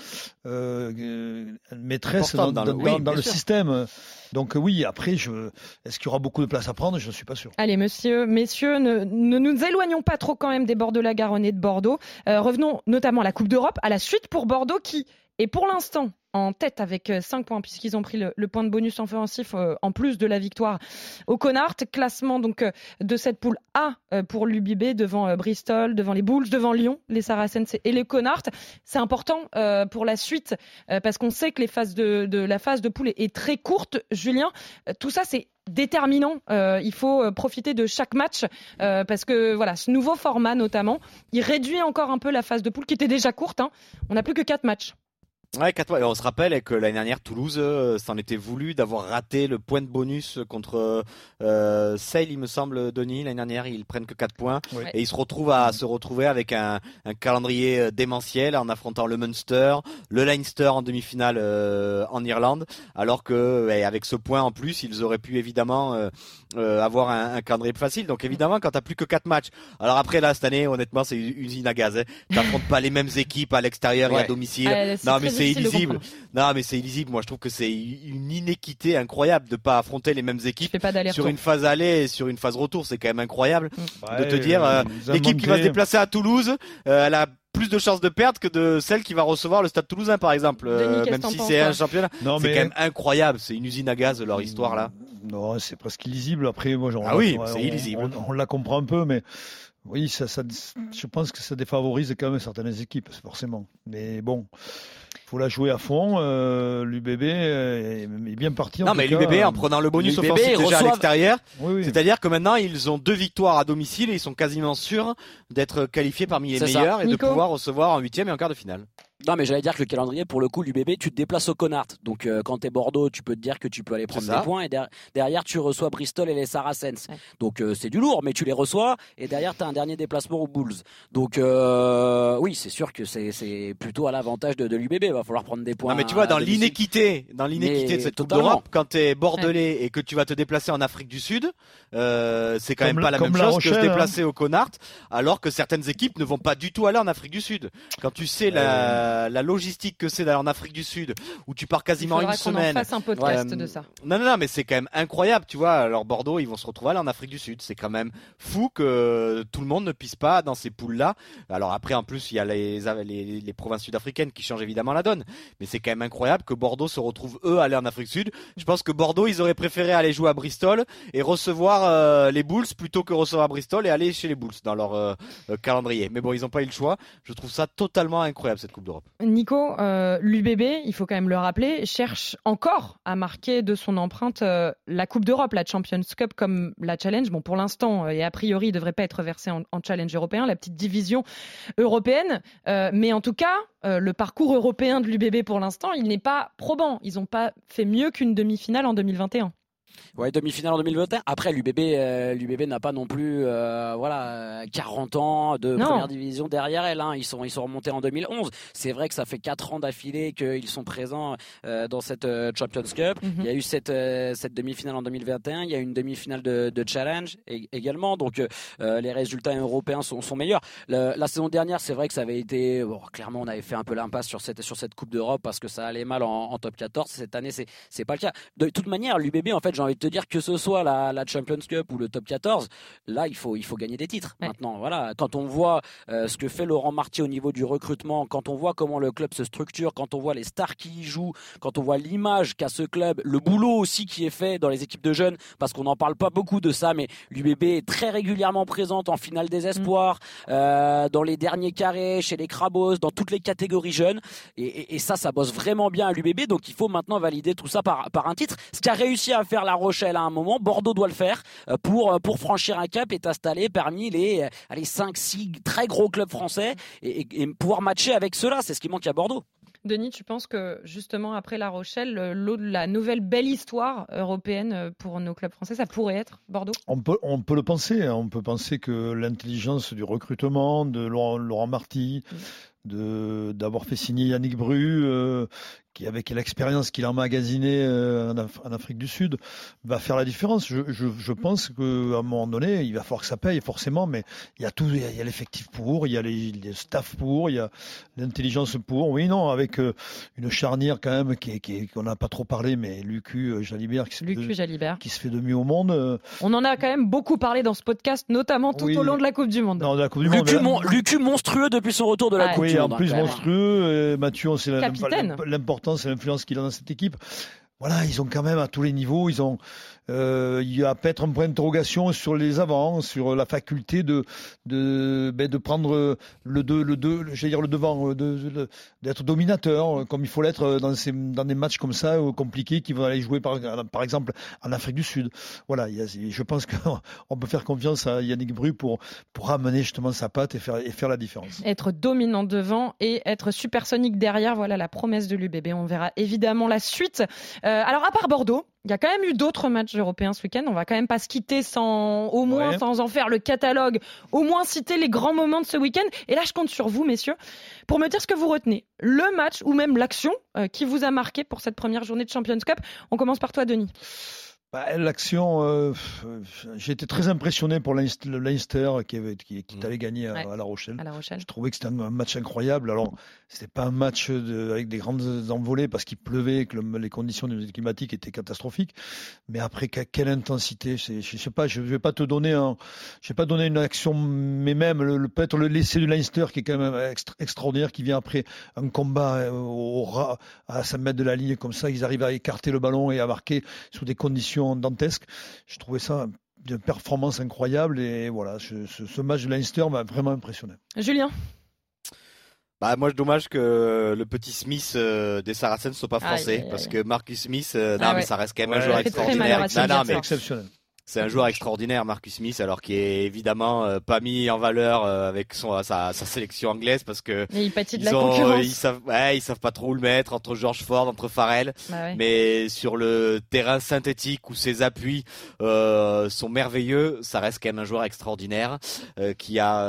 euh, euh, maîtresse dans, le- dans- oui, dans bien le sûr. système. Donc oui, après, je, est-ce qu'il y aura beaucoup de place à prendre? Je ne suis pas sûr. Allez, monsieur, messieurs, ne, ne nous éloignons pas trop quand même des bords de la Garonne et de Bordeaux. Euh, revenons notamment à la Coupe d'Europe, à la suite pour Bordeaux qui est pour l'instant en tête avec 5 points puisqu'ils ont pris le, point de bonus offensif euh, en plus de la victoire au Connard. Classement donc euh, de cette poule A euh, pour l'UBB devant euh, Bristol, devant les Bulls, devant Lyon, les Saracens et les Connards. C'est important euh, pour la suite euh, parce qu'on sait que la phase de poule est, très courte. Julien, euh, tout ça c'est déterminant. Euh, il faut euh, profiter de chaque match euh, parce que voilà, ce nouveau format notamment, il réduit encore un peu la phase de poule qui était déjà courte. hein. On n'a plus que quatre matchs. Ouais, quatre mois. Et on se rappelle que l'année dernière, Toulouse euh, s'en était voulu d'avoir raté le point de bonus contre euh, Sale, il me semble, Denis. L'année dernière, ils prennent que 4 points. Oui. Et ils se retrouvent à se retrouver avec un, un calendrier euh, démentiel en affrontant le Munster, le Leinster en demi-finale euh, en Irlande. Alors que, ouais, avec ce point en plus, ils auraient pu évidemment euh, euh, avoir un, un calendrier plus facile. Donc évidemment, quand t'as plus que 4 matchs. Alors après, là, cette année, honnêtement, c'est une usine à gaz. Hein. T'affrontes pas les mêmes équipes à l'extérieur et à Ouais. domicile. Non, très mais c'est de illisible. Non, mais c'est illisible. Moi, je trouve que c'est une inéquité incroyable de pas affronter les mêmes équipes sur une phase aller et sur une phase retour. C'est quand même incroyable de te dire euh, l'équipe qui va se déplacer à Toulouse, euh, elle a plus de chances de perdre que de celle qui va recevoir le Stade Toulousain, par exemple. Euh, même si c'est un championnat, Non, c'est mais quand même incroyable. C'est une usine à gaz leur histoire là. Non, c'est presque illisible. Après, moi, j'en- Ah oui, on- c'est illisible. On, on la comprend un peu, mais oui, ça, ça, je pense que ça défavorise quand même certaines équipes, forcément. Mais bon, faut la jouer à fond. Euh, L'UBB est, est bien parti. en Non, mais l'UBB en prenant le bonus offensif déjà à l'extérieur, Oui, oui. c'est-à-dire que maintenant ils ont deux victoires à domicile et ils sont quasiment sûrs d'être qualifiés parmi les ça. meilleurs et Nico de pouvoir recevoir en huitième et en quart de finale. Non, mais j'allais dire que le calendrier, pour le coup, l'UBB, tu te déplaces au Connard. Donc, euh, quand t'es Bordeaux, tu peux te dire que tu peux aller prendre des points. Et der- derrière, tu reçois Bristol et les Saracens. Ouais. Donc, euh, c'est du lourd, mais tu les reçois. Et derrière, t'as un dernier déplacement aux Bulls. Donc, euh, oui, c'est sûr que c'est c'est plutôt à l'avantage de, de l'UBB. Il va falloir prendre des points. Non mais tu vois dans l'inéquité, dans l'inéquité de cette Coupe d'Europe, quand t'es bordelais et que tu vas te déplacer en Afrique du Sud, euh, c'est quand Comme même pas la- la même chose que se Rochelle, hein. déplacer au Connard, alors que certaines équipes ne vont pas du tout aller en Afrique du Sud. Quand tu sais la, la logistique que c'est d'aller en Afrique du Sud, où tu pars quasiment une semaine. fasse un podcast Ouais. de ça. Non, non, non, mais c'est quand même incroyable, tu vois. Alors Bordeaux, ils vont se retrouver aller en Afrique du Sud. C'est quand même fou que tout le monde ne puisse pas dans ces poules-là. Alors après, en plus, il y a les, les, les provinces sud-africaines qui changent évidemment la donne. Mais c'est quand même incroyable que Bordeaux se retrouve eux aller en Afrique du Sud. Je pense que Bordeaux, ils auraient préféré aller jouer à Bristol et recevoir euh, les Bulls plutôt que recevoir Bristol et aller chez les Bulls dans leur euh, euh, calendrier. Mais bon, ils n'ont pas eu le choix. Je trouve ça totalement incroyable cette Coupe d'Europe. Nico, euh, l'UBB, il faut quand même le rappeler, cherche encore à marquer de son empreinte euh, la Coupe d'Europe, la Champions Cup comme la Challenge. Bon, pour l'instant, euh, et a priori, il ne devrait pas être versé en, en Challenge européen, la petite division européenne. Mais en tout cas, le parcours européen de l'UBB pour l'instant, il n'est pas probant. Ils n'ont pas fait mieux qu'une demi-finale en 2021. Ouais, demi-finale en 2021. Après, l'UBB, euh, l'UBB n'a pas non plus, euh, voilà, euh, 40 ans de Non. première division derrière elle. Hein. Ils sont, ils sont remontés en 2011. C'est vrai que ça fait 4 ans d'affilée qu'ils sont présents euh, dans cette euh, Champions Cup. Mhm. Il y a eu cette, euh, cette demi-finale en 2021. Il y a eu une demi-finale de, de challenge également. Donc, euh, les résultats européens sont, sont meilleurs. Le- la saison dernière, c'est vrai que ça avait été, bon, clairement, on avait fait un peu l'impasse sur cette, sur cette Coupe d'Europe parce que ça allait mal en, en top 14. Cette année, c'est, c'est pas le cas. De toute manière, l'UBB, en fait, j'ai envie de te dire que ce soit la, la Champions Cup ou le top 14, là, il faut, il faut gagner des titres. Ouais. Maintenant, voilà, quand on voit euh, ce que fait Laurent Martier au niveau du recrutement, quand on voit comment le club se structure, quand on voit les stars qui y jouent, quand on voit l'image qu'a ce club, le boulot aussi qui est fait dans les équipes de jeunes, parce qu'on n'en parle pas beaucoup de ça, mais l'UBB est très régulièrement présente en finale des espoirs, euh, dans les derniers carrés, chez les Crabos, dans toutes les catégories jeunes. Et, et- et ça, ça bosse vraiment bien à l'UBB. Donc il faut maintenant valider tout ça par, par un titre. Ce qu'a réussi à faire La Rochelle à un moment, Bordeaux doit le faire euh, pour, euh, pour franchir un cap et t'installer parmi les, euh, allez, 5-6 très gros clubs français et, et- et pouvoir matcher avec ceux-là. C'est ce qui manque à Bordeaux. Denis, tu penses que justement après La Rochelle, la nouvelle belle histoire européenne pour nos clubs français, ça pourrait être Bordeaux? On peut, on peut le penser. Hein. On peut penser que l'intelligence du recrutement de Laurent, Laurent Marty, mm d'avoir fait signer Yannick Bru, euh, qui avec l'expérience qu'il a emmagasinée euh, en, Afrique du Sud, va faire la différence. Je, je, je pense qu'à un moment donné, il va falloir que ça paye forcément, mais il y a tout, il y a, l'effectif pour, il y a les, les staffs pour, il y a l'intelligence pour. Oui, non, avec euh, une charnière quand même qui, qui qu'on n'a pas trop parlé, mais Lucu euh, Jalibert, qui, Lucu, Jalibert. qui se fait de mieux au monde. On en a quand même beaucoup parlé dans ce podcast, notamment tout au long de la Coupe du Monde. Non, de la Coupe du Lucu, Monde. Lucu monstrueux depuis son retour de la Coupe du Monde. en plus monstrueux. Mathieu, c'est l'importance et l'influence qu'il a dans cette équipe. Voilà, ils ont quand même à tous les niveaux, ils ont euh, il y a peut-être un point d'interrogation sur les avants, sur la faculté de de, ben, prendre le le dire le devant, de, d'être dominateur, comme il faut l'être dans, dans des matchs comme ça euh, compliqués qui vont aller jouer par, par exemple en Afrique du Sud. Voilà, je pense qu'on <laughs> peut faire confiance à Yannick Bru pour pour justement sa patte et faire et faire la différence. Être dominant devant et être supersonique derrière, voilà la promesse de l'UBB. On verra évidemment la suite. Euh, alors à part Bordeaux, il y a quand même eu d'autres matchs européens ce week-end. On va quand même pas se quitter sans, au moins, sans en faire le catalogue, au moins citer les grands moments de ce week-end. Et là, je compte sur vous, messieurs, pour me dire ce que vous retenez. Le match ou même l'action euh, qui vous a marqué pour cette première journée de Champions Cup. On commence par toi, Denis. Bah, l'action, euh, j'ai été très impressionné pour le Leinster qui, avait, qui, qui mm. allait gagner à, la Rochelle. Je trouvais que c'était un, match incroyable. Alors, c'était pas un match avec des grandes envolées parce qu'il pleuvait, que les conditions climatiques étaient catastrophiques. Mais après, quelle intensité Je sais pas, je vais pas te donner un, je vais pas donner une action, mais même le, peut-être le laisser du Leinster qui est quand même extraordinaire, qui vient après un combat euh, au, à 5 mètres de la ligne comme ça, ils arrivent à écarter le ballon et à marquer sous des conditions dantesque. Je trouvais ça une performance incroyable et voilà, ce, match de Leinster m'a vraiment impressionné. Julien? Bah moi dommage que le petit Smith euh, des Saracens ne soit pas français parce que Marcus Smith euh, non ah mais ça reste quand même un joueur extraordinaire. exceptionnel. C'est un joueur extraordinaire, Marcus Smith, alors qui est évidemment euh, pas mis en valeur euh, avec son, sa, sa, sélection anglaise parce que il ils, de la ont, ils savent, ouais, ils savent pas trop où le mettre entre George Ford, entre Farrell. Bah Mais sur le terrain synthétique où ses appuis euh, sont merveilleux, ça reste quand même un joueur extraordinaire euh, qui a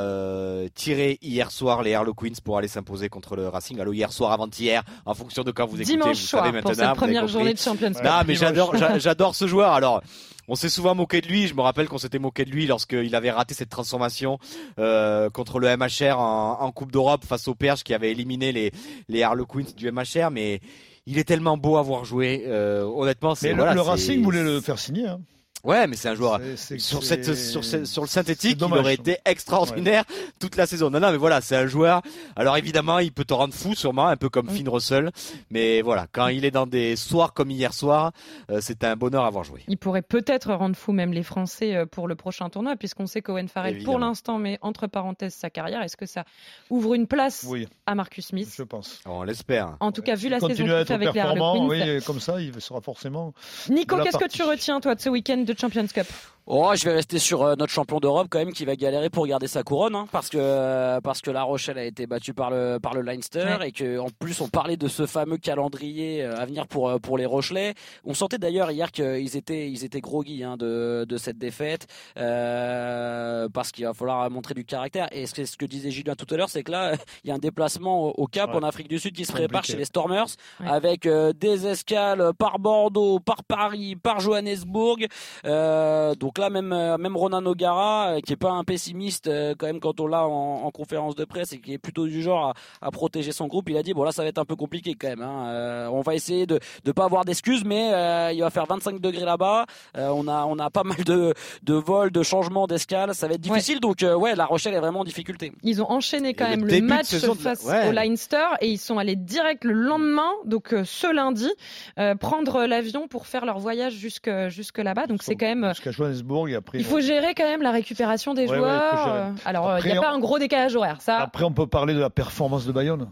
tiré hier soir les Harlequins pour aller s'imposer contre le Racing. Alors hier soir, avant-hier, en fonction de quand vous écoutez, Dimanche vous soir, savez maintenant. Pour cette première journée de Champions League. Non, mais j'adore, j'adore ce joueur. Alors. On s'est souvent moqué de lui. Je me rappelle qu'on s'était moqué de lui lorsqu'il avait raté cette transformation euh, contre le MHR en, Coupe d'Europe face au Perche qui avait éliminé les, les Harlequins du MHR. Mais il est tellement beau à voir jouer. Euh, honnêtement, c'est le, le Racing voulait le faire signer. Hein. Ouais, mais c'est un joueur sur cette sur, sur le synthétique, il aurait été extraordinaire toute la saison. Non, non, mais voilà, c'est un joueur. Alors évidemment, il peut te rendre fou, sûrement, un peu comme Finn Russell. Mais voilà, quand il est dans des soirs comme hier soir, euh, c'est un bonheur à voir jouer. Il pourrait peut-être rendre fou même les Français euh, pour le prochain tournoi, puisqu'on sait qu'Owen Farrell, pour l'instant, met entre parenthèses sa carrière. Est-ce que ça ouvre une place à Marcus Smith? Je pense. On l'espère. En tout cas, vu la saison qu'il fait avec les Harlequins, oui, comme ça, il sera forcément. Nico, qu'est-ce que tu retiens toi de ce week-end de Champions Cup Oh, je vais rester sur euh, notre champion d'Europe quand même qui va galérer pour garder sa couronne hein, parce que euh, parce que La Rochelle a été battue par le par le Leinster et que en plus on parlait de ce fameux calendrier euh, à venir pour pour les Rochelais. On sentait d'ailleurs hier qu'ils étaient ils étaient groggy hein, de de cette défaite parce qu'il va falloir montrer du caractère et ce que, disait Julien tout à l'heure c'est que là <laughs> il y a un déplacement au, Cap en Afrique du Sud qui se prépare chez les Stormers avec des escales par Bordeaux, par Paris, par Johannesburg. donc là, même, euh, même Ronan O'Gara, euh, qui est pas un pessimiste euh, quand même quand on l'a en, conférence de presse et qui est plutôt du genre à, protéger son groupe, il a dit bon là ça va être un peu compliqué quand même. Hein. on va essayer de ne pas avoir d'excuses, mais il va faire 25 degrés là-bas. on a on a pas mal de de vols, de changements d'escale, ça va être difficile. Donc ouais, La Rochelle est vraiment en difficulté. Ils ont enchaîné quand même le, match face au Leinster et ils sont allés direct le lendemain, donc ce lundi, prendre l'avion pour faire leur voyage jusque jusque là-bas. Donc c'est quand même il faut gérer quand même la récupération des joueurs. Euh, alors, il n'y a pas un gros décalage horaire. Ça... Après, on peut parler de la performance de Bayonne.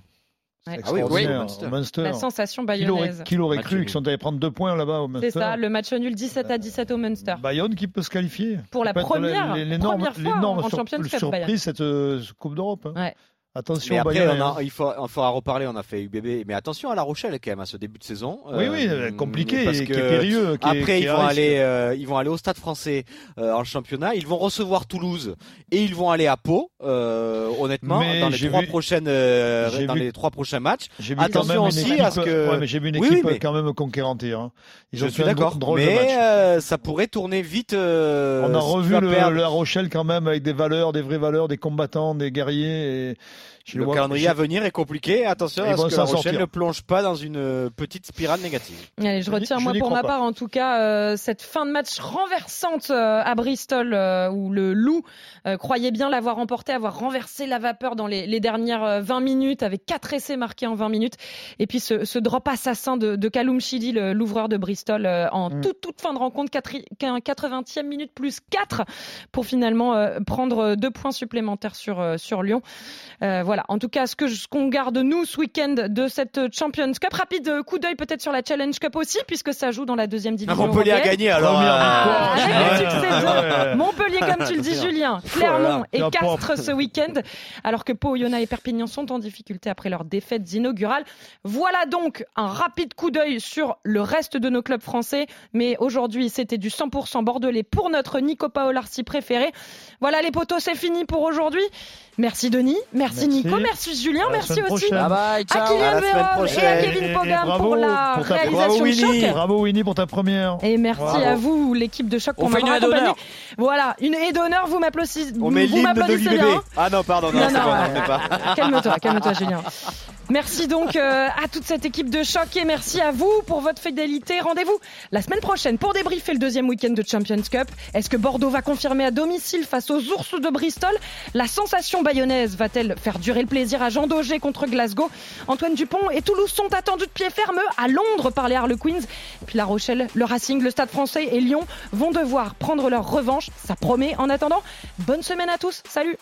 Ah oui, Munster. La sensation bayonnaise. Qui l'aurait cru qu'ils sont allés prendre deux points là-bas au Munster C'est ça, le match nul 17 à 17 au Munster. Bayonne qui peut se qualifier. Pour la première, première fois en Champions Cup. surprise cette euh, Coupe d'Europe. Hein. Attention, après, Bayern, on a, il faut, il faudra reparler. On a fait UBB, mais attention à La Rochelle quand même à ce début de saison. Oui, oui, Euh, compliqué, parce et qui que est périlleux. qui Après, ils vont aller, euh, ils vont aller au Stade Français euh, en championnat. Ils vont recevoir Toulouse et ils vont aller à Pau. euh, honnêtement, Mais dans les trois vu- prochaines, euh, dans vu- les trois prochains matchs. J'ai vu Attention aussi une équipe, à ce que- ouais, mais j'ai vu une équipe oui, mais- quand même conquérante hein. Ils Je ont suis fait un d'accord, mais euh, ça pourrait tourner vite. euh, On a revu le. La Rochelle quand même avec des valeurs, des vraies valeurs, des combattants, des guerriers. Et je Le vois- calendrier je- à venir est compliqué. Attention à ce que La Rochelle sortir. ne plonge pas dans une euh, petite spirale négative. Allez, je Je je moi pour ma pas. part en tout cas euh, cette fin de match renversante euh, à Bristol euh, où le Loup euh, croyait bien l'avoir emporté, avoir renversé la vapeur dans les, les dernières euh, 20 minutes avec quatre essais marqués en 20 minutes et puis ce, ce drop assassin de, de Callum Chidi, l'ouvreur de Bristol euh, en Mm. toute, toute fin de rencontre, 80e minute plus 4 pour finalement euh, prendre deux points supplémentaires sur, euh, sur Lyon. Euh, voilà, en tout cas ce que ce qu'on garde nous ce week-end de cette Champions Cup, rapide euh, coup d'œil peut-être sur la Challenge Cup aussi puisque ça joue dans la deuxième division. Montpellier a gagné alors. Euh, Ah, avec le succès de. Montpellier, comme tu le dis, Julien, Clermont et. Castres ce week-end, alors que Pau, Oyonnax et Perpignan sont en difficulté après leurs défaites inaugurales. Voilà donc un rapide coup d'œil sur le reste de nos clubs français. Mais aujourd'hui, c'était du 100% bordelais pour notre Nico Paolarsi préféré. Voilà les potos, c'est fini pour aujourd'hui. Merci Denis, merci, Merci. Nico, merci Julien, merci aussi. Bye ciao. À Kylian Véron et à. Kevin Pogam bravo pour la pour ta- réalisation Bravo, de Winnie. choc. Bravo Winnie pour ta première. Et merci Bravo. à vous, l'équipe de choc, On pour m'avoir accompagné. Voilà, une haie d'honneur, vous m'applaudissez. On met vous m'applaudissez bien. Ah non, pardon, non, Non, c'est non, bon, ouais. on fait pas. Calme-toi, calme-toi, Julien. Merci donc euh, à toute cette équipe de choc et merci à vous pour votre fidélité. Rendez-vous la semaine prochaine pour débriefer le deuxième week-end de Champions Cup. Est-ce que Bordeaux va confirmer à domicile face aux ours de Bristol? La sensation bayonnaise va-t-elle faire durer le plaisir à Jean Daugé contre Glasgow Antoine Dupont et Toulouse sont attendus de pied ferme à Londres par les Harlequins. Puis La Rochelle, le Racing, le Stade français et Lyon vont devoir prendre leur revanche. Ça promet. En attendant, bonne semaine à tous. Salut